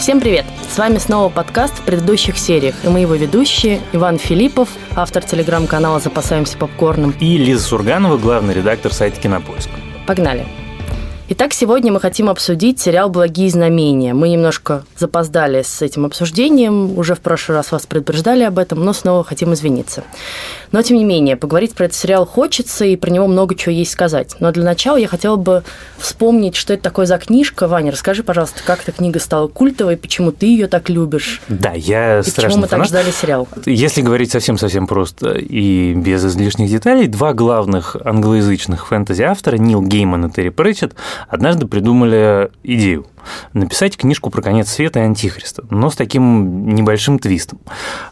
Всем привет! С вами снова подкаст в предыдущих сериях, и мы его ведущие Иван Филиппов, автор телеграм-канала «Запасаемся попкорном». И Лиза Сурганова, главный редактор сайта «Кинопоиск». Погнали! Итак, сегодня мы хотим обсудить сериал «Благие знамения». Мы немножко запоздали с этим обсуждением, уже в прошлый раз вас предупреждали об этом, но снова хотим извиниться. Но, тем не менее, поговорить про этот сериал хочется, и про него много чего есть сказать. Но для начала я хотела бы вспомнить, что это такое за книжка. Ваня, расскажи, пожалуйста, как эта книга стала культовой, почему ты ее так любишь? Да, я и страшно почему мы фанат. так ждали сериал? Если говорить совсем-совсем просто и без излишних деталей, два главных англоязычных фэнтези-автора, Нил Гейман и Терри Претчетт, однажды придумали идею написать книжку про конец света и антихриста, но с таким небольшим твистом.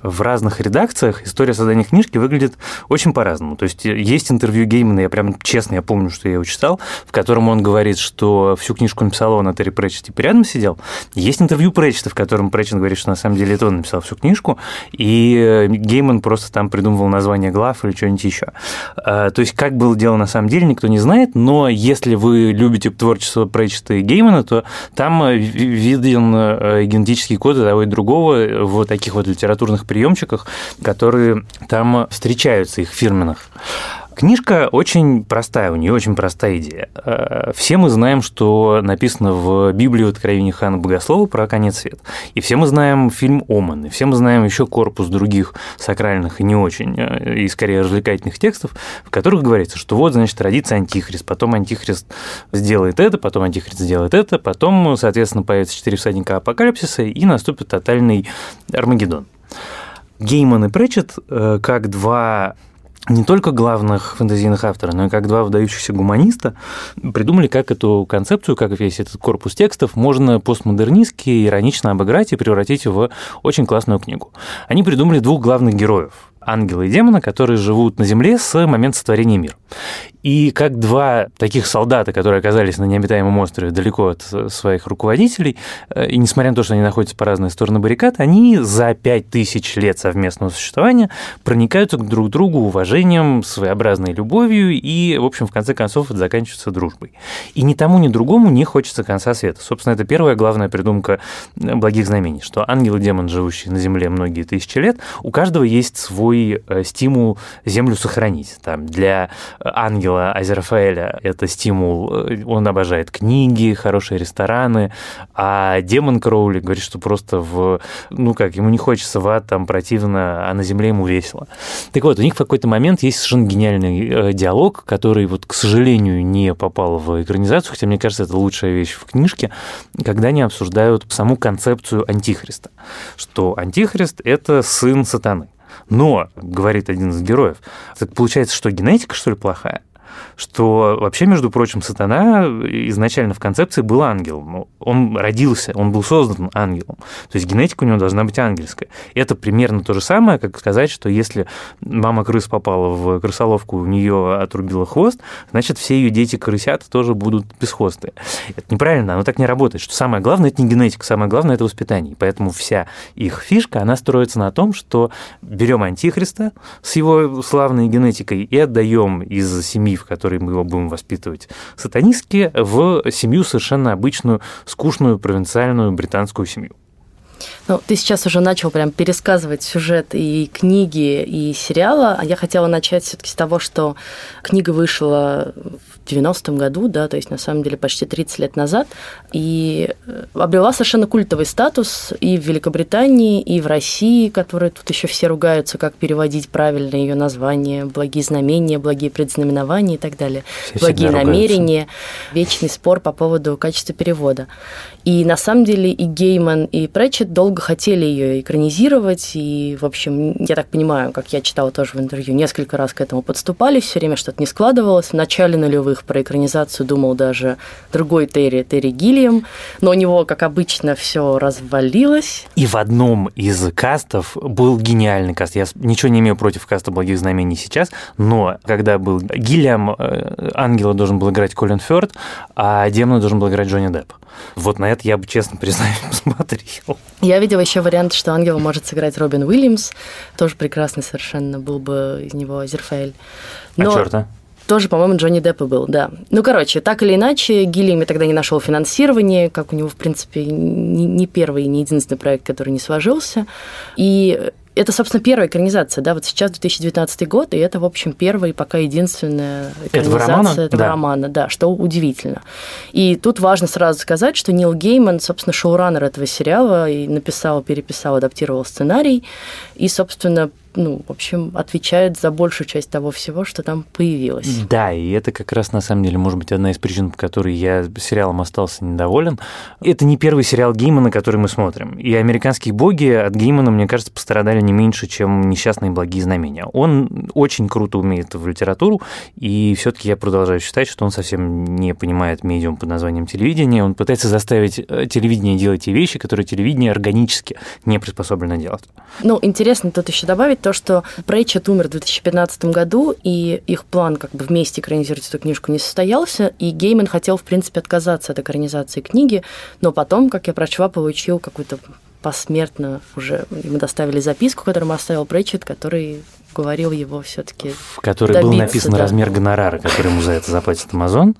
В разных редакциях история создания книжки выглядит очень по-разному. То есть есть интервью Геймана, я прям честно, я помню, что я его читал, в котором он говорит, что всю книжку написал он, а Терри Претчетт типа рядом сидел. Есть интервью Претчетта, в котором Претчетт говорит, что на самом деле это он написал всю книжку, и Гейман просто там придумывал название глав или что-нибудь еще. А, То есть как было дело на самом деле, никто не знает, но если вы любите творчество Претчетта и Геймана, то там э, ви- виден э, генетический код того и другого в таких вот литературных приемчиках, которые там встречаются, их фирменных. Книжка очень простая, у нее очень простая идея. Э, Все мы знаем, что написано в Библии в Откровении Хана Богослова про конец света. И все мы знаем фильм «Оман», и все мы знаем еще корпус других сакральных и не очень, э, и скорее развлекательных текстов, в которых говорится, что вот, значит, родится антихрист, потом антихрист сделает это, потом антихрист сделает это, потом, соответственно, появятся четыре всадника апокалипсиса, и наступит тотальный Армагеддон. Гейман и Претчетт, э, как два не только главных фэнтезийных автора, но и как два выдающихся гуманиста придумали, как эту концепцию, как весь этот корпус текстов можно постмодернистски, иронично обыграть и превратить в очень классную книгу. Они придумали двух главных героев – ангела и демона, которые живут на Земле с момента сотворения мира. И как два таких солдата, которые оказались на необитаемом острове далеко от своих руководителей, э, и несмотря на то, что они находятся по разные стороны баррикад, они за пять тысяч лет совместного существования проникаются к друг другу уважением, своеобразной любовью, и, в общем, в конце концов, это заканчивается дружбой. И ни тому, ни другому не хочется конца света. Собственно, это первая главная придумка благих знамений, что ангел и демон, живущие на Земле многие тысячи лет, у каждого есть свой э, стимул Землю сохранить. Там для ангела Азерафаэля это стимул, он обожает книги, хорошие рестораны, а демон Кроули говорит, что просто в, ну как, ему не хочется в ад, там противно, а на земле ему весело. Так вот, у них в какой-то момент есть совершенно гениальный э, диалог, который вот, к сожалению, не попал в экранизацию, хотя мне кажется, это лучшая вещь в книжке, когда они обсуждают саму концепцию антихриста, что антихрист – это сын сатаны. Но, говорит один из героев, так получается, что генетика, что ли, плохая? Что вообще, между прочим, сатана изначально в концепции был ангелом. Он родился, он был создан ангелом. То есть генетика у него должна быть ангельская. Это примерно то же самое, как сказать, что если мама крыс попала в крысоловку, у нее отрубила хвост, значит, все ее дети крысята тоже будут бесхвостые. Это неправильно, оно так не работает. Что самое главное, это не генетика, самое главное, это воспитание. Поэтому вся их фишка, она строится на том, что берем антихриста с его славной генетикой и отдаем из семьи, в которой мы его будем воспитывать сатанистки, в семью совершенно обычную, скучную, провинциальную британскую семью. Ну, ты сейчас уже начал прям пересказывать сюжет и книги, и сериала, а я хотела начать все-таки с того, что книга вышла 90-м году, да, то есть на самом деле почти 30 лет назад, и обрела совершенно культовый статус и в Великобритании, и в России, которые тут еще все ругаются, как переводить правильно ее название, благие знамения, благие предзнаменования и так далее, Все благие намерения, вечный спор по поводу качества перевода. И на самом деле и Гейман, и Претчетт долго хотели ее экранизировать, и, в общем, я так понимаю, как я читала тоже в интервью, несколько раз к этому подступали, все время что-то не складывалось. В начале нулевых про экранизацию думал даже другой Терри, Терри Гиллиам, но у него, как обычно, все развалилось. И в одном из кастов был гениальный каст. Я ничего не имею против каста «Благих знамений» сейчас, но когда был Гиллиам, э, ангела должен был играть Колин Фёрд, а демона должен был играть Джонни Депп. Вот на это я бы, честно признаюсь, смотрел. Я видела еще вариант, что ангела может сыграть Робин Уильямс. Тоже прекрасный совершенно был бы из него Азерфаэль. А черта? Тоже, по-моему, Джонни Деппа был, да. Ну, короче, так или иначе, Гиллиами тогда не нашел финансирования, как у него, в принципе, не первый и не единственный проект, который не сложился. И это, собственно, первая экранизация, да, вот сейчас 2019 год, и это, в общем, первая и пока единственная экранизация этого романа, этого да. романа да, что удивительно. И тут важно сразу сказать, что Нил Гейман, собственно, шоураннер этого сериала, и написал, переписал, адаптировал сценарий, и, собственно, ну, в общем, отвечает за большую часть того всего, что там появилось. Да, и это как раз на самом деле может быть одна из причин, по которой я сериалом остался недоволен. Это не первый сериал Геймана, который мы смотрим. И американские боги от Геймана, мне кажется, пострадали не меньше, чем несчастные благие знамения. Он очень круто умеет в литературу, и все-таки я продолжаю считать, что он совсем не понимает медиум под названием телевидение. Он пытается заставить э, телевидение делать те вещи, которые телевидение органически не приспособлено делать. Ну, интересно тут еще добавить то, что Прейчет умер в 2015 году, и их план как бы вместе экранизировать эту книжку не состоялся, и Гейман хотел, в принципе, отказаться от экранизации книги, но потом, как я прочла, получил какую-то посмертно уже ему доставили записку, которую оставил Прэтчет, который уговорил его все-таки В которой был написан да. размер гонорара, который ему за это заплатит Amazon,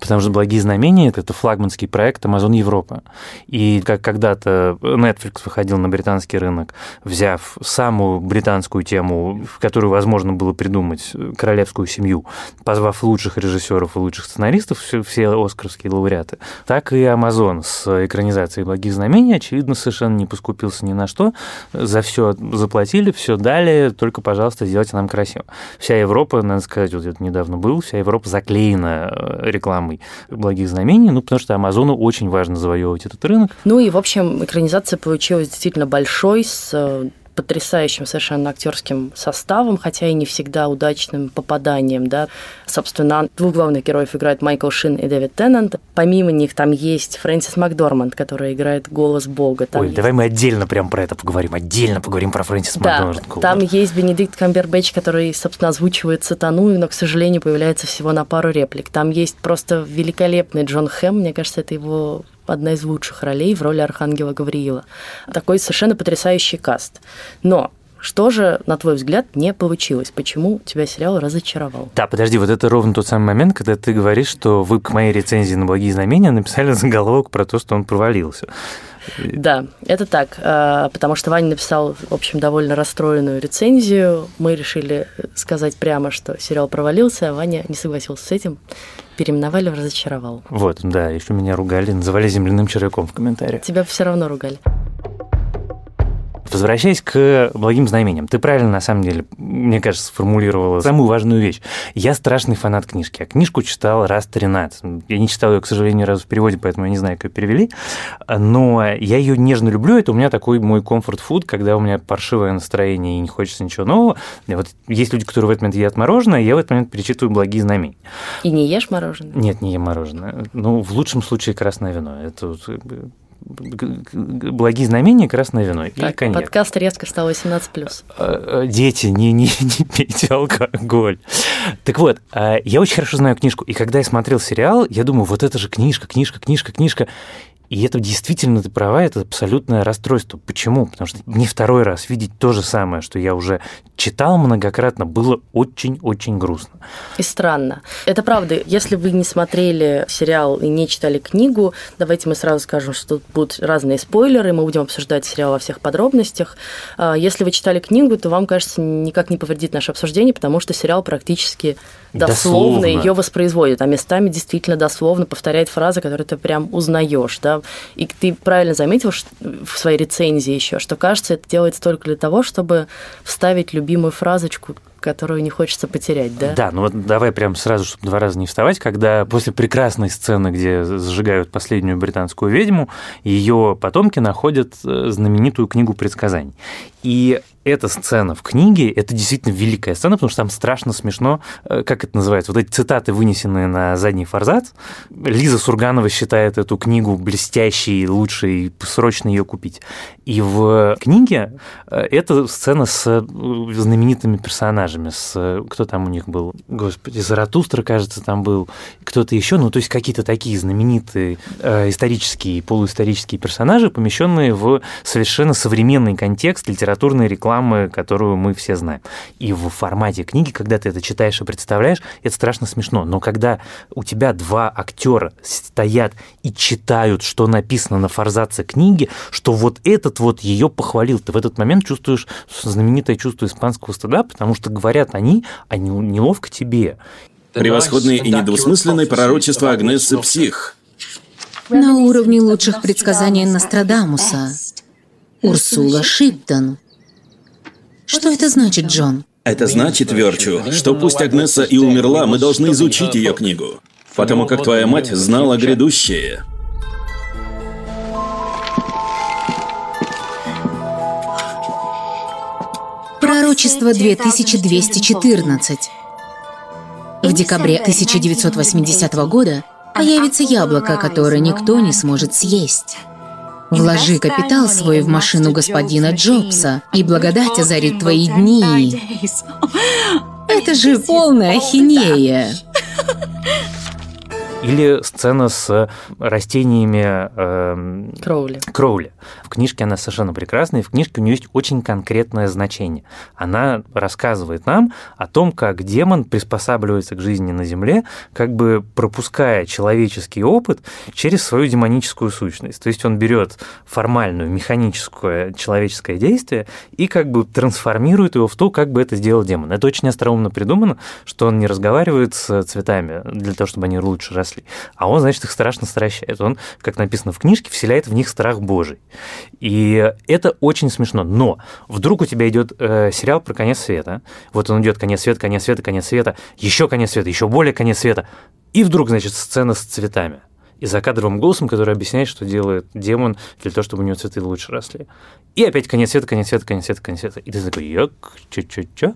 потому что «Благие знамения» — это флагманский проект Amazon Европа. И как когда-то Netflix выходил на британский рынок, взяв самую британскую тему, в которую возможно было придумать королевскую семью, позвав лучших режиссеров и лучших сценаристов, все, все оскаровские лауреаты, так и Amazon с экранизацией «Благих знамений», очевидно, совершенно не поскупился ни на что, за все заплатили, все дали, только, пожалуйста, пожалуйста, сделайте нам красиво. Вся Европа, надо сказать, вот это недавно был, вся Европа заклеена э, рекламой благих знамений, ну, потому что Амазону очень важно завоевывать этот рынок. Ну и, в общем, экранизация получилась действительно большой, с э, потрясающим совершенно актерским составом, хотя и не всегда удачным попаданием. Да. Собственно, двух главных героев играют Майкл Шин и Дэвид Теннант. Помимо них там есть Фрэнсис Макдорманд, который играет голос Бога. Там Ой, есть... давай мы отдельно прям про это поговорим, отдельно поговорим про Фрэнсис да, Макдорманд. Там есть Бенедикт Камбербэтч, который, собственно, озвучивает сатану, но, к сожалению, появляется всего на пару реплик. Там есть просто великолепный Джон Хэм, мне кажется, это его одна из лучших ролей в роли Архангела Гавриила. Такой совершенно потрясающий каст. Но что же, на твой взгляд, не получилось? Почему тебя сериал разочаровал? Да, подожди, вот это ровно тот самый момент, когда ты говоришь, что вы к моей рецензии на «Благие знамения» написали заголовок про то, что он провалился. Да, это так, а, потому что Ваня написал, в общем, довольно расстроенную рецензию. Мы решили сказать прямо, что сериал провалился, а Ваня не согласился с этим. Переименовали в разочаровал. Вот, да, еще меня ругали, называли земляным червяком в комментариях. Тебя все равно ругали. Возвращаясь к благим знамениям, ты правильно, на самом деле, мне кажется, сформулировала самую важную вещь. Я страшный фанат книжки. Я книжку читал раз 13. Я не читал ее, к сожалению, раз в переводе, поэтому я не знаю, как ее перевели. Но я ее нежно люблю. Это у меня такой мой комфорт-фуд, когда у меня паршивое настроение и не хочется ничего нового. И вот есть люди, которые в этот момент едят мороженое, я в этот момент перечитываю благие знамения. И не ешь мороженое? Нет, не ем мороженое. Ну, в лучшем случае красное вино. Это благие знамения красное вино так, и коньяк. Подкаст резко стал 18+. А, а, дети, не, не, не пейте алкоголь. Так вот, а, я очень хорошо знаю книжку, и когда я смотрел сериал, я думаю, вот это же книжка, книжка, книжка, книжка. И это действительно, ты права, это абсолютное расстройство. Почему? Потому что не второй раз видеть то же самое, что я уже читал многократно, было очень-очень грустно. И странно. Это правда. Если вы не смотрели сериал и не читали книгу, давайте мы сразу скажем, что тут будут разные спойлеры, мы будем обсуждать сериал во всех подробностях. А, если вы читали книгу, то вам, кажется, никак не повредит наше обсуждение, потому что сериал практически дословно, дословно. ее воспроизводит, а местами действительно дословно повторяет фразы, которые ты прям узнаешь, да, и ты правильно заметил в своей рецензии еще, что кажется, это делается только для того, чтобы вставить любимую фразочку, которую не хочется потерять, да? Да, ну вот давай прям сразу, чтобы два раза не вставать, когда после прекрасной сцены, где сжигают последнюю британскую ведьму, ее потомки находят э, знаменитую книгу предсказаний. И эта сцена в книге, это действительно великая сцена, потому что там страшно смешно, э, как это называется, вот эти цитаты, вынесенные на задний форзац. Лиза Сурганова считает эту книгу блестящей, лучшей, срочно ее купить. И в книге э, эта сцена с знаменитыми персонажами персонажами, с кто там у них был, господи, Заратустра, кажется, там был, кто-то еще, ну, то есть какие-то такие знаменитые э, исторические, полуисторические персонажи, помещенные в совершенно современный контекст литературной рекламы, которую мы все знаем. И в формате книги, когда ты это читаешь и представляешь, это страшно смешно. Но когда у тебя два актера стоят и читают, что написано на форзаце книги, что вот этот вот ее похвалил, ты в этот момент чувствуешь знаменитое чувство испанского стыда, потому что говорят они, а неловко тебе. Превосходное и недвусмысленное пророчество Агнессы Псих. На уровне лучших предсказаний Нострадамуса. Урсула Шиптон. Что это значит, Джон? Это значит, Верчу, что пусть Агнеса и умерла, мы должны изучить ее книгу. Потому как твоя мать знала грядущее. Пророчество 2214. В декабре 1980 года появится яблоко, которое никто не сможет съесть. Вложи капитал свой в машину господина Джобса, и благодать озарит твои дни. Это же полная ахинея. Или сцена с растениями э, Кроули. Кроули. В книжке она совершенно прекрасная, и в книжке у нее есть очень конкретное значение. Она рассказывает нам о том, как демон приспосабливается к жизни на Земле, как бы пропуская человеческий опыт через свою демоническую сущность. То есть он берет формальную, механическое человеческое действие и как бы трансформирует его в то, как бы это сделал демон. Это очень остроумно придумано, что он не разговаривает с цветами для того, чтобы они лучше росли, мыслей. А он, значит, их страшно стращает. Он, как написано в книжке, вселяет в них страх Божий. И это очень смешно. Но вдруг у тебя идет э, сериал про конец света. Вот он идет конец света, конец света, конец света, еще конец света, еще более конец света. И вдруг, значит, сцена с цветами и закадровым голосом, который объясняет, что делает демон для того, чтобы у него цветы лучше росли. И опять конец света, конец света, конец света, конец света. И ты такой, ёк, чё-чё-чё?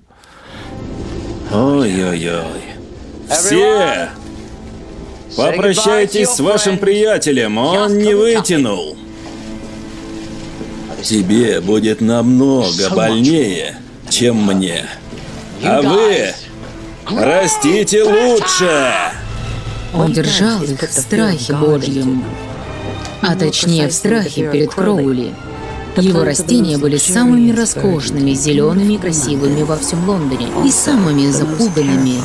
Ой-ой-ой. Все! Попрощайтесь с вашим приятелем, он не вытянул. Тебе будет намного больнее, чем мне. А вы растите лучше! Он держал их в страхе Божьем, а точнее в страхе перед Кроули. Его растения были самыми роскошными, зелеными и красивыми во всем Лондоне и самыми запуганными.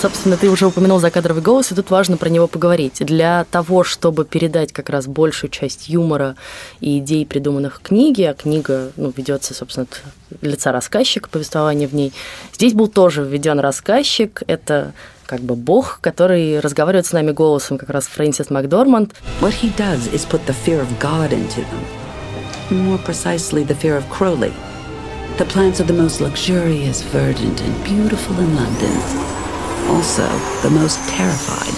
Собственно, ты уже упомянул закадровый голос, и тут важно про него поговорить. Для того, чтобы передать как раз большую часть юмора и идей, придуманных в книге, а книга ну, ведется, собственно, от лица рассказчика, повествование в ней, здесь был тоже введен рассказчик. Это как бы бог, который разговаривает с нами голосом, как раз Фрэнсис Макдорманд. What he does is put the fear of God into them. More precisely, the fear of Crowley. The plants are the most luxurious, verdant and beautiful in London also the most terrified.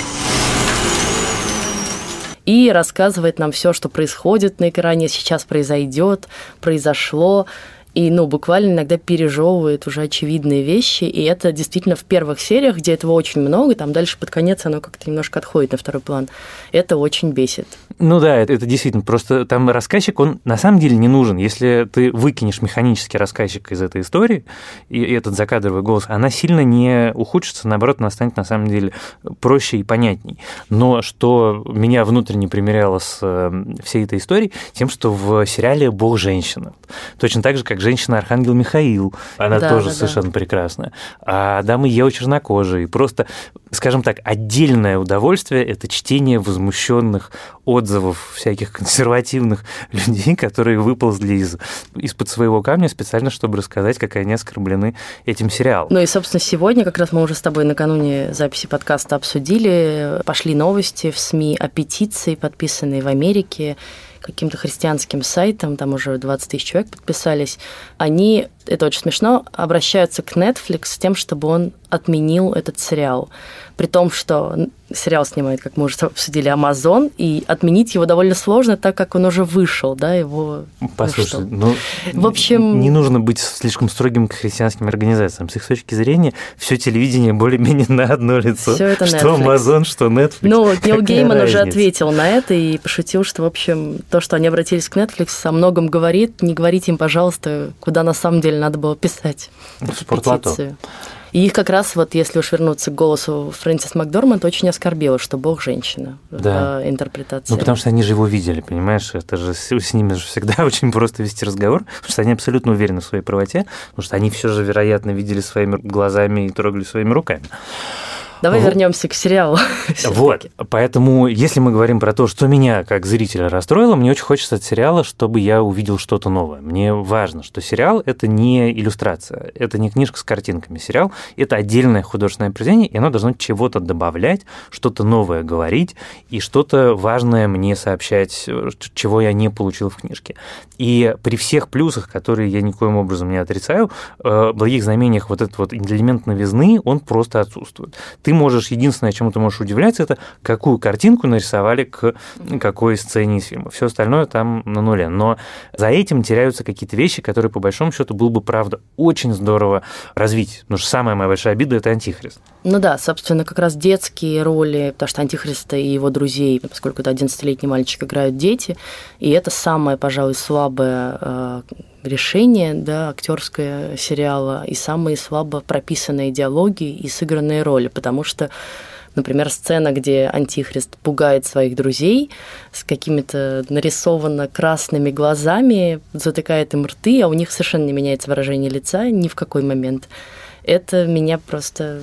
И рассказывает нам все, что происходит на экране, сейчас произойдет, произошло и, ну, буквально иногда пережевывает уже очевидные вещи, и это действительно в первых сериях, где этого очень много, там дальше под конец оно как-то немножко отходит на второй план. Это очень бесит. Ну да, это, это действительно, просто там рассказчик, он на самом деле не нужен. Если ты выкинешь механический рассказчик из этой истории, и, и этот закадровый голос, она сильно не ухудшится, наоборот, она станет на самом деле проще и понятней. Но что меня внутренне примеряло с э, всей этой историей, тем, что в сериале «Бог женщина». Точно так же, как женщина Архангел Михаил, она да, тоже да, совершенно да. прекрасная. А дамы Ева чернокожие. Просто, скажем так, отдельное удовольствие – это чтение возмущенных отзывов всяких консервативных людей, которые выползли из, из-под своего камня специально, чтобы рассказать, как они оскорблены этим сериалом. Ну и, собственно, сегодня как раз мы уже с тобой накануне записи подкаста обсудили, пошли новости в СМИ о петиции, подписанной в Америке каким-то христианским сайтом, там уже 20 тысяч человек подписались, они это очень смешно, обращаются к Netflix с тем, чтобы он отменил этот сериал. При том, что сериал снимает, как мы уже обсудили, Amazon, и отменить его довольно сложно, так как он уже вышел, да, его... Послушай, ну, ну в общем... Не нужно быть слишком строгим к христианским организациям. С их точки зрения, все телевидение более-менее на одно лицо. Все это Netflix. Что Amazon, что Netflix. Ну, Нил Гейман уже ответил на это и пошутил, что, в общем, то, что они обратились к Netflix, о многом говорит. Не говорите им, пожалуйста, куда на самом деле надо было писать. В спортлото. И их как раз, вот если уж вернуться к голосу Фрэнсис Макдорманд, очень оскорбило, что Бог женщина да. в интерпретации. Ну, потому что они же его видели, понимаешь? Это же с ними же всегда очень просто вести разговор, потому что они абсолютно уверены в своей правоте, потому что они все же, вероятно, видели своими глазами и трогали своими руками. Давай вот. вернемся к сериалу. Вот, поэтому, если мы говорим про то, что меня как зрителя расстроило, мне очень хочется от сериала, чтобы я увидел что-то новое. Мне важно, что сериал – это не иллюстрация, это не книжка с картинками. Сериал – это отдельное художественное произведение, и оно должно чего-то добавлять, что-то новое говорить и что-то важное мне сообщать, чего я не получил в книжке. И при всех плюсах, которые я никоим образом не отрицаю, э, благих знамениях вот этот вот элемент новизны, он просто отсутствует. Ты ты можешь, единственное, чему ты можешь удивляться, это какую картинку нарисовали к какой сцене из фильма. Все остальное там на нуле. Но за этим теряются какие-то вещи, которые, по большому счету, было бы, правда, очень здорово развить. Потому что самая моя большая обида – это антихрист. Ну да, собственно, как раз детские роли, потому что антихриста и его друзей, поскольку это 11-летний мальчик, играют дети, и это самое, пожалуй, слабое э, решение, да, актерское сериала и самые слабо прописанные диалоги и сыгранные роли, потому что Например, сцена, где Антихрист пугает своих друзей с какими-то нарисованно красными глазами, затыкает им рты, а у них совершенно не меняется выражение лица ни в какой момент. Это меня просто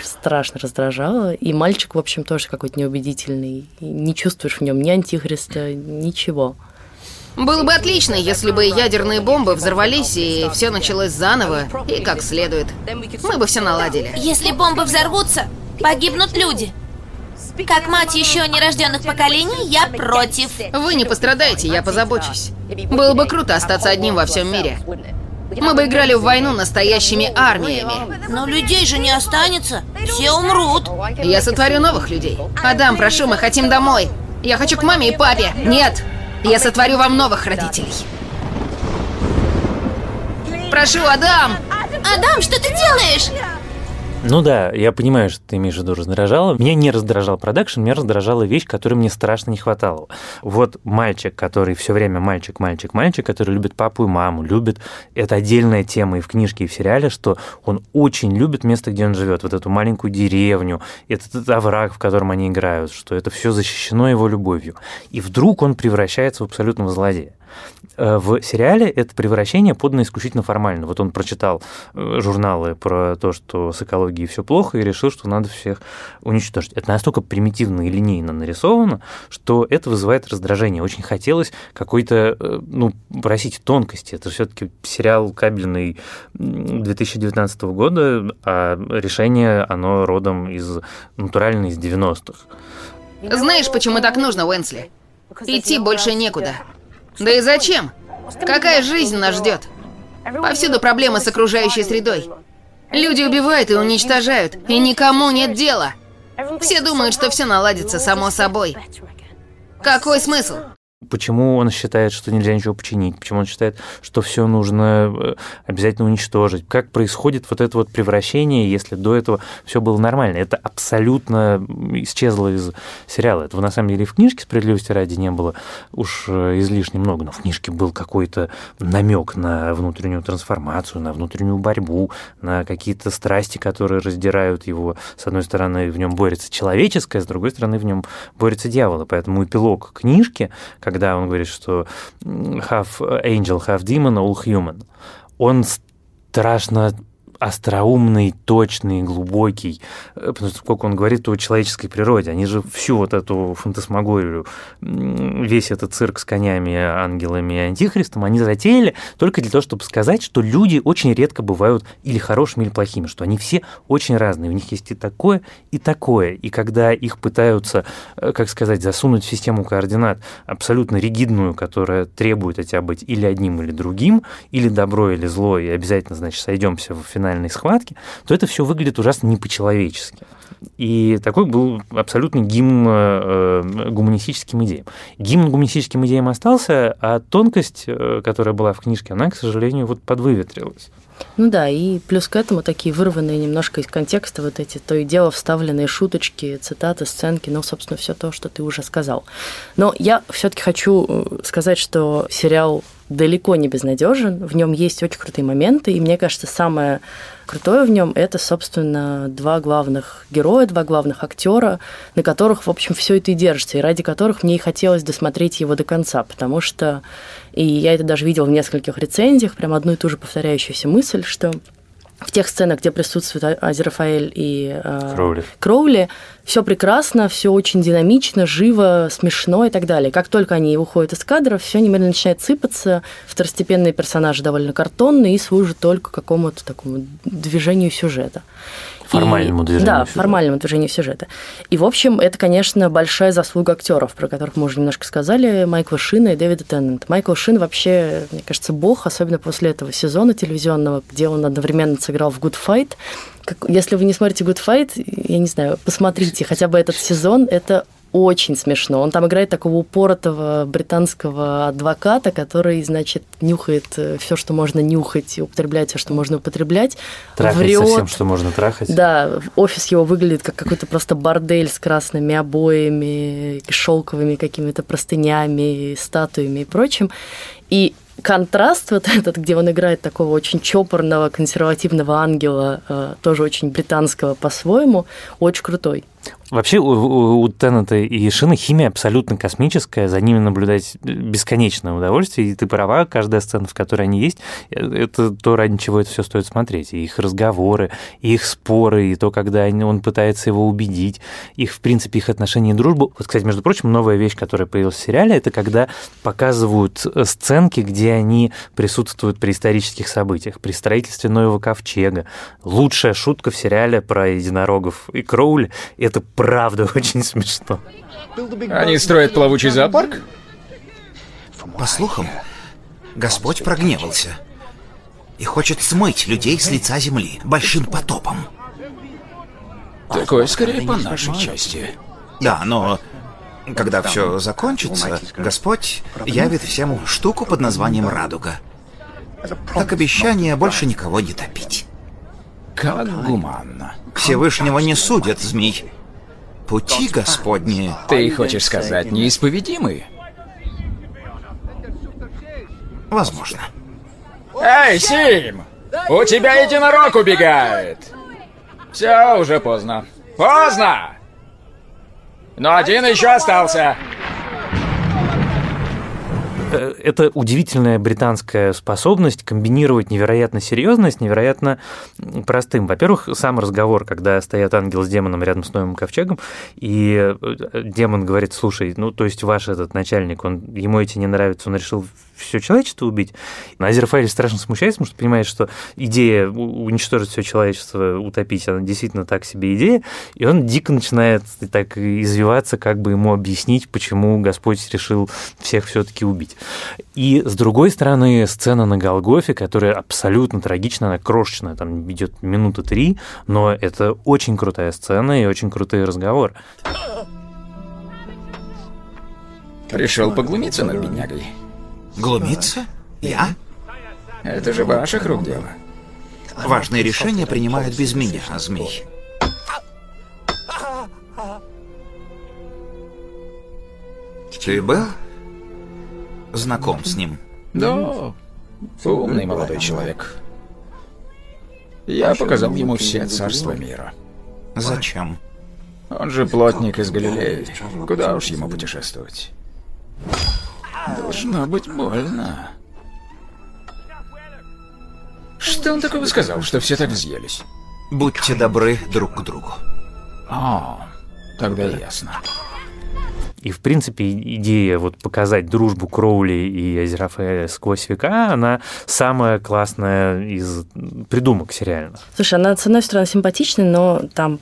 страшно раздражало. И мальчик, в общем, тоже какой-то неубедительный. Не чувствуешь в нем ни антихриста, ничего. Было бы отлично, если бы ядерные бомбы взорвались и все началось заново и как следует. Мы бы все наладили. Если бомбы взорвутся, погибнут люди. Как мать еще нерожденных поколений, я против. Вы не пострадаете, я позабочусь. Было бы круто остаться одним во всем мире. Мы бы играли в войну настоящими армиями. Но людей же не останется. Все умрут. Я сотворю новых людей. Адам, прошу, мы хотим домой. Я хочу к маме и папе. Нет, я сотворю вам новых родителей. Прошу, Адам! Адам, что ты делаешь? Ну да, я понимаю, что ты имеешь в виду раздражало. Меня не раздражал продакшн, меня раздражала вещь, которой мне страшно не хватало. Вот мальчик, который все время мальчик, мальчик, мальчик, который любит папу и маму, любит... Это отдельная тема и в книжке, и в сериале, что он очень любит место, где он живет, вот эту маленькую деревню, этот, этот овраг, в котором они играют, что это все защищено его любовью. И вдруг он превращается в абсолютного злодея. Э, в сериале это превращение подано исключительно формально. Вот он прочитал э, журналы про то, что с экологией все плохо, и решил, что надо всех уничтожить. Это настолько примитивно и линейно нарисовано, что это вызывает раздражение. Очень хотелось какой-то, э, ну, просить тонкости. Это все-таки сериал кабельный 2019 года, а решение, оно родом из натурально из 90-х. Знаешь, почему так нужно, Уэнсли? Идти больше некуда. Да и зачем? Какая жизнь нас ждет? Повсюду проблемы с окружающей средой. Люди убивают и уничтожают, и никому нет дела. Все думают, что все наладится само собой. Какой смысл? Почему он считает, что нельзя ничего починить? Почему он считает, что все нужно э, обязательно уничтожить? Как происходит вот это вот превращение, если до этого все было нормально? Это абсолютно исчезло из сериала. Этого на самом деле и в книжке справедливости ради не было уж э, излишне много, но в книжке был какой-то намек на внутреннюю трансформацию, на внутреннюю борьбу, на какие-то страсти, которые раздирают его. С одной стороны, в нем борется человеческое, с другой стороны, в нем борется дьявол. Поэтому эпилог книжки, как когда он говорит, что half angel, half demon, all human, он страшно остроумный, точный, глубокий, э, потому что сколько он говорит о человеческой природе. Они же всю вот эту фантасмагорию, весь этот цирк с конями, ангелами и антихристом, они затеяли только для того, чтобы сказать, что люди очень редко бывают или хорошими, или плохими, что они все очень разные. У них есть и такое, и такое. И когда их пытаются, э, как сказать, засунуть в систему координат абсолютно ригидную, которая требует от тебя быть или одним, или другим, или добро, или зло, и обязательно, значит, сойдемся в финальной схватке, то это все выглядит ужасно не по-человечески. И такой был абсолютный гимн э, гуманистическим идеям. Гимн гуманистическим идеям остался, а тонкость, э, которая была в книжке, она, к сожалению, вот подвыветрилась. Ну да, и плюс к этому такие вырванные немножко из контекста вот эти то и дело вставленные шуточки, цитаты, сценки, ну, собственно, все то, что ты уже сказал. Но я все-таки хочу э, сказать, что сериал далеко не безнадежен, в нем есть очень крутые моменты, и мне кажется, самое крутое в нем это, собственно, два главных героя, два главных актера, на которых, в общем, все это и держится, и ради которых мне и хотелось досмотреть его до конца, потому что, и я это даже видела в нескольких рецензиях, прям одну и ту же повторяющуюся мысль, что в тех сценах, где присутствуют Азерафаэль и э, Кроули, Кроули все прекрасно, все очень динамично, живо, смешно и так далее. Как только они уходят из кадра, все немедленно начинает сыпаться, второстепенные персонажи довольно картонные и служат только какому-то такому движению сюжета. Формальному и, движению Да, сюжета. формальному движению сюжета. И, в общем, это, конечно, большая заслуга актеров, про которых мы уже немножко сказали, Майкла Шина и Дэвида Теннанта. Майкл Шин вообще, мне кажется, бог, особенно после этого сезона телевизионного, где он одновременно сыграл в Good Fight. Как, если вы не смотрите Good Fight, я не знаю, посмотрите хотя бы этот сезон, это очень смешно. Он там играет такого упоротого британского адвоката, который, значит, нюхает э, все, что можно нюхать, употребляет все, что можно употреблять. Трахает врет. со всем, что можно трахать. Да, офис его выглядит как какой-то просто бордель с красными обоями, шелковыми какими-то простынями, статуями и прочим. И контраст вот этот, где он играет такого очень чопорного, консервативного ангела, э, тоже очень британского по-своему, очень крутой. Вообще у, у, у Теннета и Шины химия абсолютно космическая, за ними наблюдать бесконечное удовольствие, и ты права, каждая сцена, в которой они есть, это то, ради чего это все стоит смотреть. И их разговоры, и их споры, и то, когда он пытается его убедить, их, в принципе, их отношения и дружбу. Вот, кстати, между прочим, новая вещь, которая появилась в сериале, это когда показывают сценки, где они присутствуют при исторических событиях, при строительстве нового ковчега. Лучшая шутка в сериале про единорогов и Кроули — это правда очень смешно. Они строят плавучий зоопарк? По слухам, Господь прогневался и хочет смыть людей с лица земли большим потопом. Такое скорее по нашей части. Да, но когда все закончится, Господь явит всем штуку под названием «Радуга». Как обещание больше никого не топить. Как гуманно. Всевышнего не судят змей. Пути Господни... Ты хочешь сказать, неисповедимые? Возможно. Эй, Сим! У тебя единорог убегает! Все, уже поздно. Поздно! Но один еще остался. Э, это удивительная британская способность комбинировать невероятно серьезность, невероятно простым. Во-первых, сам разговор, когда стоят ангел с демоном рядом с новым ковчегом, и э, демон говорит, слушай, ну, то есть ваш этот начальник, он, ему эти не нравится, он решил все человечество убить. Назир Фаэль страшно смущается, потому что понимает, что идея уничтожить все человечество, утопить, она действительно так себе идея, и он дико начинает так извиваться, как бы ему объяснить, почему Господь решил всех все-таки убить. И с другой стороны, сцена на Голгофе, которая абсолютно трагичная, она крошечная, там идет минуты три, но это очень крутая сцена и очень крутый разговор. Решил поглумиться над беднягой. Глумиться? Я? Это же ваших рук дело. Важные решения принимают без меня, змей. Ты был знаком с ним? Да, умный молодой человек. Я показал ему все царства мира. Зачем? Он же плотник из Галилеи. Куда уж ему путешествовать? Должно быть больно. Что? Он такого сказал, что все так взъелись? Будьте добры друг к другу. О, тогда ясно. И, в принципе, идея вот показать дружбу Кроули и Азерафеля сквозь века, она самая классная из придумок сериальных. Слушай, она, с одной стороны, симпатичная, но там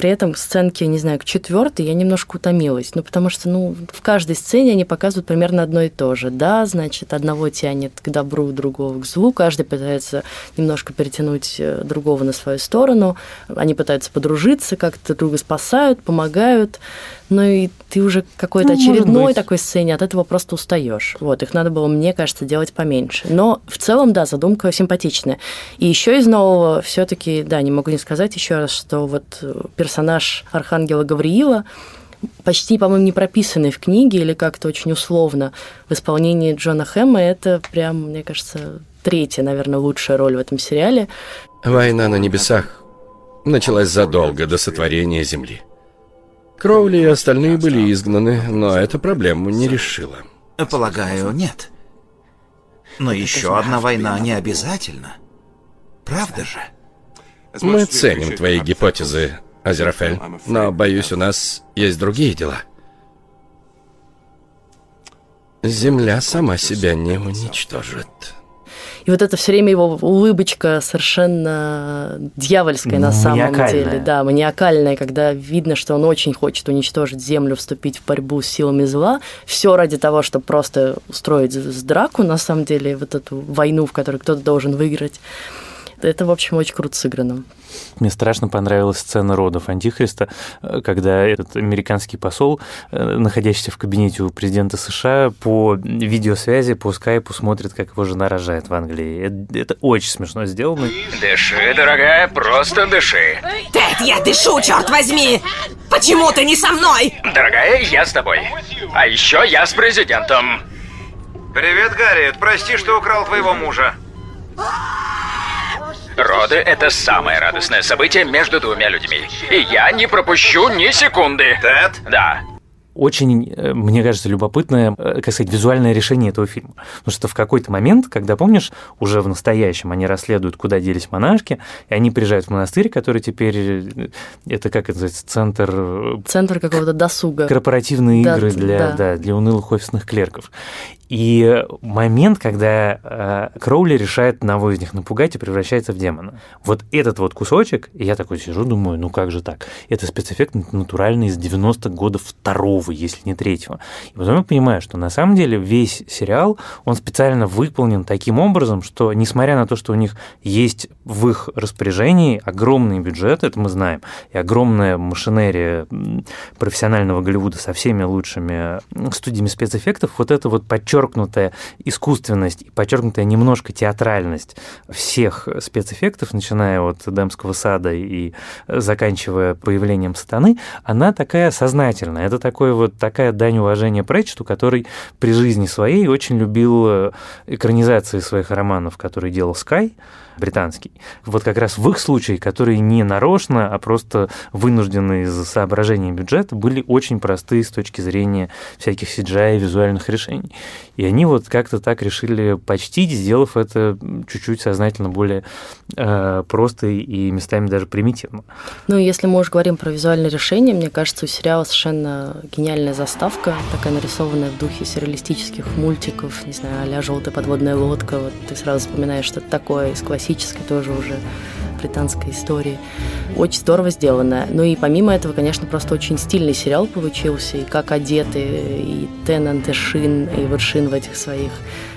при этом сценки, не знаю, к четвертой я немножко утомилась. Ну, потому что, ну, в каждой сцене они показывают примерно одно и то же. Да, значит, одного тянет к добру, другого к злу. Каждый пытается немножко перетянуть э, другого на свою сторону. Они пытаются подружиться, как-то друга спасают, помогают. Ну и ты уже какой-то ну, очередной такой сцене от этого просто устаешь. Вот, их надо было, мне кажется, делать поменьше. Но в целом, да, задумка симпатичная. И еще из нового все-таки, да, не могу не сказать еще раз, что вот персонаж персонаж Архангела Гавриила, почти, по-моему, не прописанный в книге или как-то очень условно в исполнении Джона Хэма, это прям, мне кажется, третья, наверное, лучшая роль в этом сериале. «Война на небесах» началась задолго до сотворения Земли. Кроули и остальные были изгнаны, но эта проблему не решила. Полагаю, нет. Но еще одна война не обязательно. Правда же? Мы ценим твои гипотезы, Азерафель. Но, боюсь, у нас есть другие дела. Земля сама себя не уничтожит. И вот это все время его улыбочка совершенно дьявольская на самом деле. Да, маниакальная, когда видно, что он очень хочет уничтожить Землю, вступить в борьбу с силами зла. Все ради того, чтобы просто устроить драку, на самом деле, вот эту войну, в которой кто-то должен выиграть. Это, в общем, очень круто сыграно. Мне страшно понравилась сцена родов Антихриста, э, когда этот американский посол, э, находящийся в кабинете у президента США, по видеосвязи, по скайпу смотрит, как его жена рожает в Англии. Это, это очень смешно сделано. Дыши, дорогая, просто дыши. Тед, я дышу, черт возьми! Почему ты не со мной? Дорогая, я с тобой. А еще я с президентом. Привет, Гарри. Прости, что украл твоего мужа. Роды — это самое радостное событие между двумя людьми. И я не пропущу ни секунды. Тед? Да очень, э, мне кажется, любопытное, э, как сказать, визуальное решение этого фильма. Потому что в какой-то момент, когда, помнишь, уже в настоящем они расследуют, куда делись монашки, и они приезжают в монастырь, который теперь, э, это как это называется, центр... Центр какого-то досуга. Корпоративные да, игры для, да. Да, для унылых офисных клерков. И момент, когда э, Кроули решает одного из них напугать и превращается в демона. Вот этот вот кусочек, и я такой сижу, думаю, ну как же так? Это спецэффект натуральный из 90-х годов второго, если не третьего. И потом я понимаю, что на самом деле весь сериал, он специально выполнен таким образом, что несмотря на то, что у них есть в их распоряжении огромный бюджет, это мы знаем, и огромная машинерия профессионального Голливуда со всеми лучшими студиями спецэффектов, вот это вот подчеркивает подчеркнутая искусственность и подчеркнутая немножко театральность всех спецэффектов, начиная от Дамского сада и заканчивая появлением сатаны, она такая сознательная. Это такой вот такая дань уважения Претчету, который при жизни своей очень любил экранизации своих романов, которые делал Скай, британский. Вот как раз в их случае, которые не нарочно, а просто вынуждены из соображений бюджета, были очень простые с точки зрения всяких CGI и визуальных решений. И они вот как-то так решили почтить, сделав это чуть-чуть сознательно более э, просто и местами даже примитивно. Ну, если мы уже говорим про визуальное решение, мне кажется, у сериала совершенно гениальная заставка, такая нарисованная в духе сюрреалистических мультиков, не знаю, а-ля «Желтая подводная лодка», вот ты сразу вспоминаешь что-то такое из классического классической тоже уже британской истории. Очень здорово сделано. Ну и помимо этого, конечно, просто очень стильный сериал получился. И как одеты и Теннант, и Шин, и вот Шин в этих своих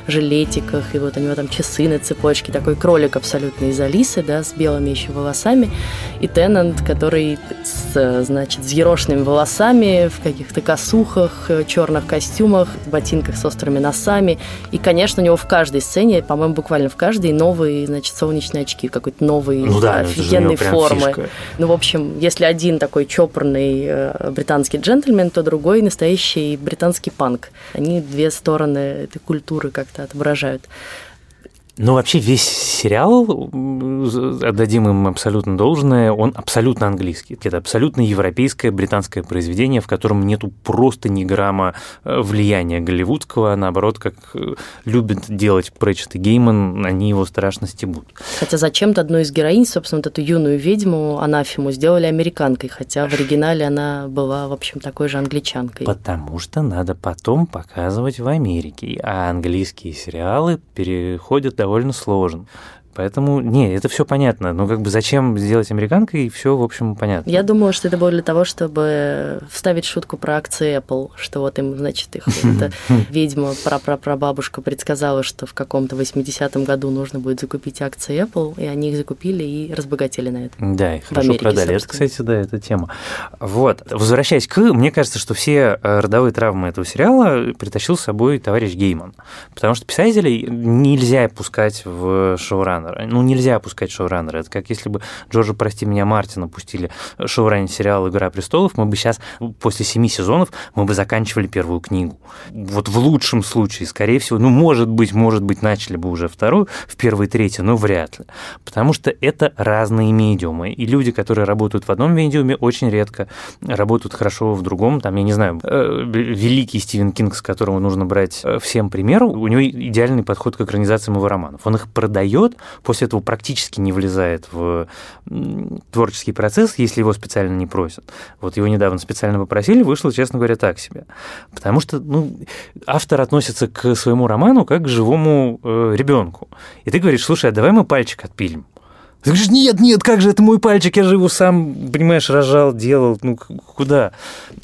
жилетиках, и вот у него там часы на цепочке, такой кролик абсолютно из Алисы, да, с белыми еще волосами, и Теннант, который с, значит, взъерошенными волосами, в каких-то косухах, черных костюмах, ботинках с острыми носами, и, конечно, у него в каждой сцене, по-моему, буквально в каждой новые, значит, солнечные очки, какой-то новый, ну, да, офигенной формы. Фишка. Ну, в общем, если один такой чопорный э, британский джентльмен, то другой настоящий британский панк. Они две стороны этой культуры как как-то отображают. Ну, вообще весь сериал, отдадим им абсолютно должное, он абсолютно английский. Это абсолютно европейское британское произведение, в котором нету просто ни грамма э, влияния голливудского, а наоборот, как э, любит делать Прэчет и Гейман, они его страшно стебут. Хотя зачем-то одну из героинь, собственно, вот эту юную ведьму, Анафиму, сделали американкой, хотя в оригинале она была, в общем, такой же англичанкой. Потому что надо потом показывать в Америке, а английские сериалы переходят довольно сложно. Поэтому, не, это все понятно. Но как бы зачем сделать американкой, все, в общем, понятно. Я думаю, что это было для того, чтобы вставить шутку про акции Apple, что вот им, значит, их эта ведьма, прапрапрабабушка предсказала, что в каком-то 80-м году нужно будет закупить акции Apple, и они их закупили и разбогатели на это. Да, и хорошо Америке, продали. Это, кстати, да, эта тема. Вот. Возвращаясь к, мне кажется, что все э, родовые травмы этого сериала притащил с собой товарищ Гейман. Потому что писателей нельзя пускать в шоуран шоураннера. Ну, нельзя опускать шоураннера. Это как если бы Джорджа, прости меня, Мартина пустили шоуранить сериал «Игра престолов», мы бы сейчас, после семи сезонов, мы бы заканчивали первую книгу. Вот в лучшем случае, скорее всего, ну, может быть, может быть, начали бы уже вторую, в первой, третьей, но вряд ли. Потому что это разные медиумы. И люди, которые работают в одном медиуме, очень редко работают хорошо в другом. Там, я не знаю, э, великий Стивен Кинг, с которого нужно брать э, всем пример, у него идеальный подход к экранизациям его романов. Он их продает, после этого практически не влезает в творческий процесс, если его специально не просят. Вот его недавно специально попросили, вышло, честно говоря, так себе. Потому что ну, автор относится к своему роману как к живому э, ребенку. И ты говоришь, слушай, а давай мы пальчик отпилим. Ты говоришь, нет, нет, как же это мой пальчик, я же его сам, понимаешь, рожал, делал, ну куда?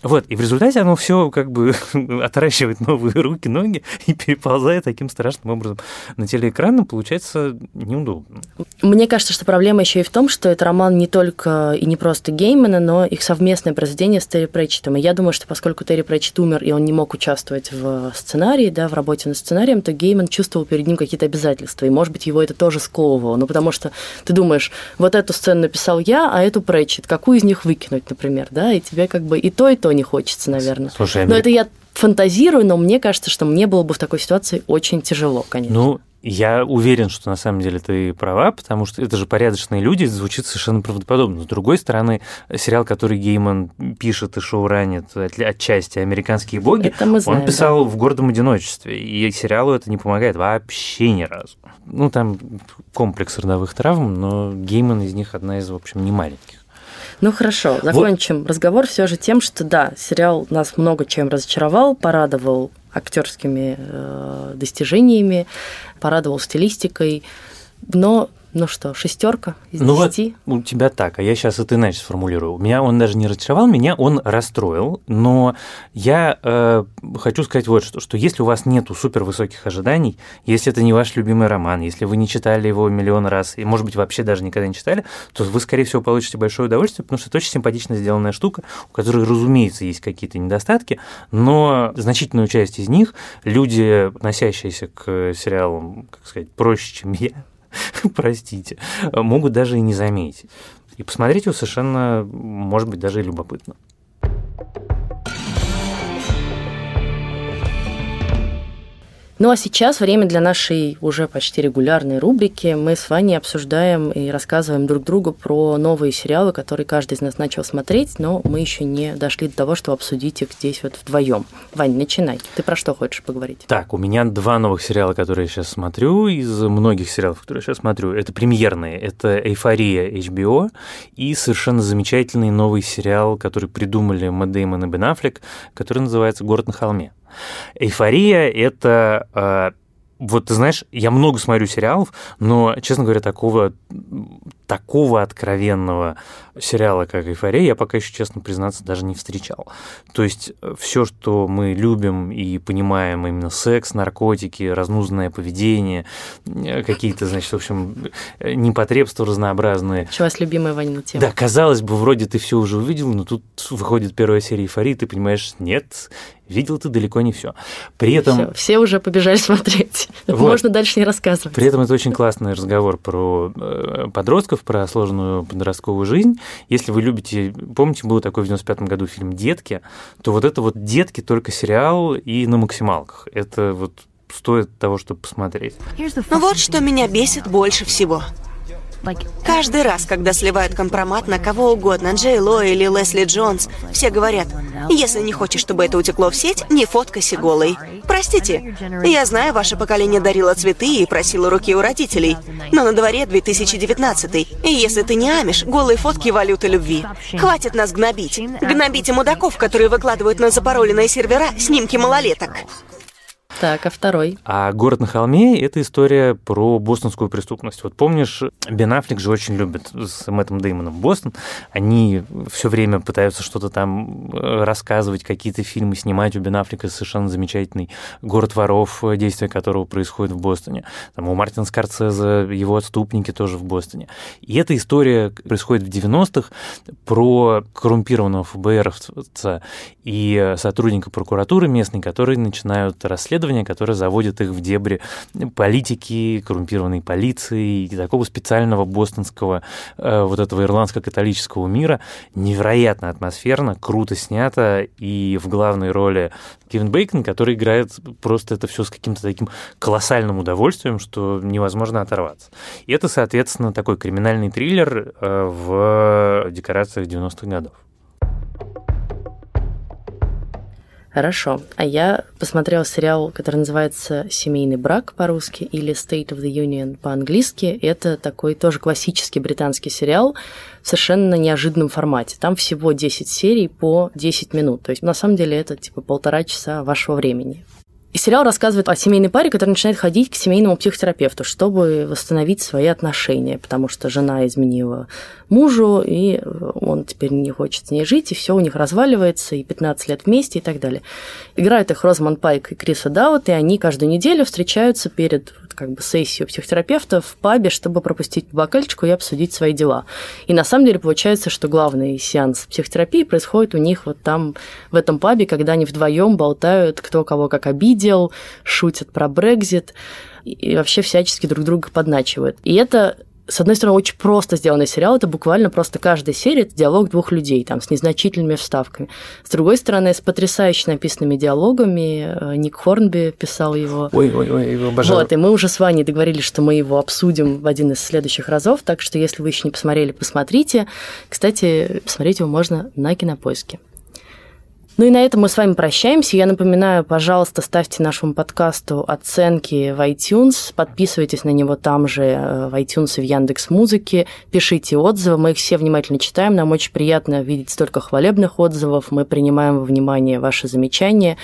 Вот, и в результате оно все как бы отращивает новые руки, ноги и переползает таким страшным образом на телеэкран, получается неудобно. Мне кажется, что проблема еще и в том, что это роман не только и не просто Геймана, но их совместное произведение с Терри Прэчетом. И я думаю, что поскольку Терри Прэчет умер, и он не мог участвовать в сценарии, да, в работе над сценарием, то Гейман чувствовал перед ним какие-то обязательства. И, может быть, его это тоже сковывало. Ну, потому что ты думаешь, думаешь, вот эту сцену написал я, а эту Прэчет, какую из них выкинуть, например, да, и тебе как бы и то, и то не хочется, наверное. Слушай, Америк... Но это я фантазирую, но мне кажется, что мне было бы в такой ситуации очень тяжело, конечно. Ну, я уверен, что на самом деле ты права, потому что это же порядочные люди, звучит совершенно правдоподобно. С другой стороны, сериал, который Гейман пишет и шоу ранит отчасти «Американские боги», знаем, он писал да. в «Гордом одиночестве», и сериалу это не помогает вообще ни разу. Ну, там комплекс родовых травм, но Гейман из них одна из, в общем, не маленьких. Ну хорошо, закончим вот. разговор все же тем, что да, сериал нас много чем разочаровал, порадовал актерскими э, достижениями, порадовал стилистикой, но ну что, шестерка из ну десяти? Вот у тебя так, а я сейчас это иначе сформулирую. Меня он даже не разочаровал, меня он расстроил, но я э, хочу сказать вот что, что если у вас нету супер высоких ожиданий, если это не ваш любимый роман, если вы не читали его миллион раз, и, может быть, вообще даже никогда не читали, то вы, скорее всего, получите большое удовольствие, потому что это очень симпатично сделанная штука, у которой, разумеется, есть какие-то недостатки, но значительную часть из них люди, относящиеся к сериалам, как сказать, проще, чем я, простите, могут даже и не заметить. И посмотреть его совершенно, может быть, даже и любопытно. Ну а сейчас время для нашей уже почти регулярной рубрики. Мы с Ваней обсуждаем и рассказываем друг другу про новые сериалы, которые каждый из нас начал смотреть, но мы еще не дошли до того, чтобы обсудить их здесь вот вдвоем. Вань, начинай. Ты про что хочешь поговорить? Так, у меня два новых сериала, которые я сейчас смотрю, из многих сериалов, которые я сейчас смотрю. Это премьерные. Это «Эйфория» HBO и совершенно замечательный новый сериал, который придумали Мэтт Дэймон и Бен Аффлек, который называется «Город на холме». Эйфория — это э, вот ты знаешь, я много смотрю сериалов, но, честно говоря, такого, такого откровенного сериала, как «Эйфория», я пока еще, честно признаться, даже не встречал. То есть э, все, что мы любим и понимаем, именно секс, наркотики, разнузданное поведение, э, какие-то, значит, в общем, непотребства разнообразные. Началась любимая Ванина тема. Да, казалось бы, вроде ты все уже увидел, но тут выходит первая серия «Эйфории», ты понимаешь, нет, видел ты далеко не все. При этом... Все, все уже побежали смотреть. Вот. Можно дальше не рассказывать. При этом это очень классный разговор про подростков, про сложную подростковую жизнь. Если вы любите, помните, был такой в 95 году фильм «Детки», то вот это вот «Детки» только сериал и на максималках. Это вот стоит того, чтобы посмотреть. Ну вот что меня бесит больше всего. Каждый раз, когда сливают компромат на кого угодно, Джей Ло или Лесли Джонс, все говорят, если не хочешь, чтобы это утекло в сеть, не фоткайся голой. Простите, я знаю, ваше поколение дарило цветы и просило руки у родителей, но на дворе 2019 и если ты не амиш, голые фотки валюта любви. Хватит нас гнобить. Гнобите мудаков, которые выкладывают на запароленные сервера снимки малолеток. Так, а второй? А «Город на холме» — это история про бостонскую преступность. Вот помнишь, Бен Аффлек же очень любит с Мэттом Деймоном Бостон. Они все время пытаются что-то там э, рассказывать, какие-то фильмы снимать. У Бен Аффлека совершенно замечательный «Город воров», действие которого происходит в Бостоне. Там у Мартина Скорцеза его отступники тоже в Бостоне. И эта история происходит в 90-х про коррумпированного ФБРовца и сотрудника прокуратуры местной, которые начинают расследовать исследования, которые заводят их в дебри политики, коррумпированной полиции и такого специального бостонского э, вот этого ирландско-католического мира. Невероятно атмосферно, круто снято, и в главной роли Кевин Бейкон, который играет просто это все с каким-то таким колоссальным удовольствием, что невозможно оторваться. И это, соответственно, такой криминальный триллер э, в декорациях 90-х годов. Хорошо. А я посмотрела сериал, который называется «Семейный брак» по-русски или «State of the Union» по-английски. Это такой тоже классический британский сериал в совершенно неожиданном формате. Там всего 10 серий по 10 минут. То есть на самом деле это типа полтора часа вашего времени. И сериал рассказывает о семейной паре, которая начинает ходить к семейному психотерапевту, чтобы восстановить свои отношения, потому что жена изменила мужу, и он теперь не хочет с ней жить, и все у них разваливается, и 15 лет вместе, и так далее. Играют их Розман Пайк и Криса Даут, и они каждую неделю встречаются перед как бы сессию психотерапевта в пабе, чтобы пропустить бокальчику и обсудить свои дела. И на самом деле получается, что главный сеанс психотерапии происходит у них вот там, в этом пабе, когда они вдвоем болтают, кто кого как обидел, шутят про Брекзит и вообще всячески друг друга подначивают. И это с одной стороны, очень просто сделанный сериал. Это буквально просто каждая серия – это диалог двух людей, там, с незначительными вставками. С другой стороны, с потрясающе написанными диалогами. Э, Ник Хорнби писал его. Ой-ой-ой, его обожаю. Вот, и мы уже с Ваней договорились, что мы его обсудим в один из следующих разов, так что если вы еще не посмотрели, посмотрите. Кстати, посмотреть его можно на Кинопоиске. Ну и на этом мы с вами прощаемся. Я напоминаю, пожалуйста, ставьте нашему подкасту оценки в iTunes, подписывайтесь на него там же э, в iTunes и в Яндекс Музыке, пишите отзывы, мы их все внимательно читаем, нам очень приятно видеть столько хвалебных отзывов, мы принимаем во внимание ваши замечания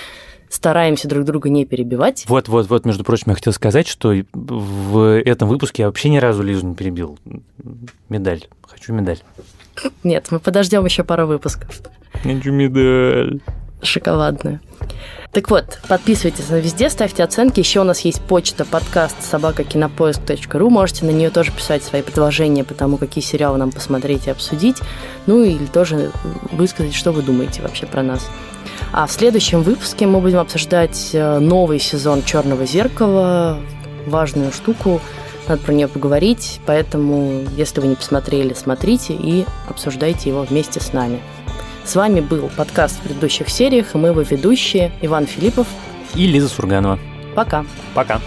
стараемся друг друга не перебивать. Вот, вот, вот, между прочим, я хотел сказать, что в этом выпуске я вообще ни разу Лизу не перебил. Медаль. Хочу медаль. Нет, мы подождем еще пару выпусков. Медаль. Шоколадную. Так вот, подписывайтесь на везде, ставьте оценки. Еще у нас есть почта, подкаст собакакинопоиск.ру. Можете на нее тоже писать свои предложения по тому, какие сериалы нам посмотреть и обсудить. Ну или тоже высказать, что вы думаете вообще про нас. А в следующем выпуске мы будем обсуждать э, новый сезон Черного зеркала, важную штуку, надо про нее поговорить, поэтому, если вы не посмотрели, смотрите и обсуждайте его вместе с нами. С вами был подкаст в предыдущих сериях, и мы его ведущие Иван Филиппов и Лиза Сурганова. Пока. Пока.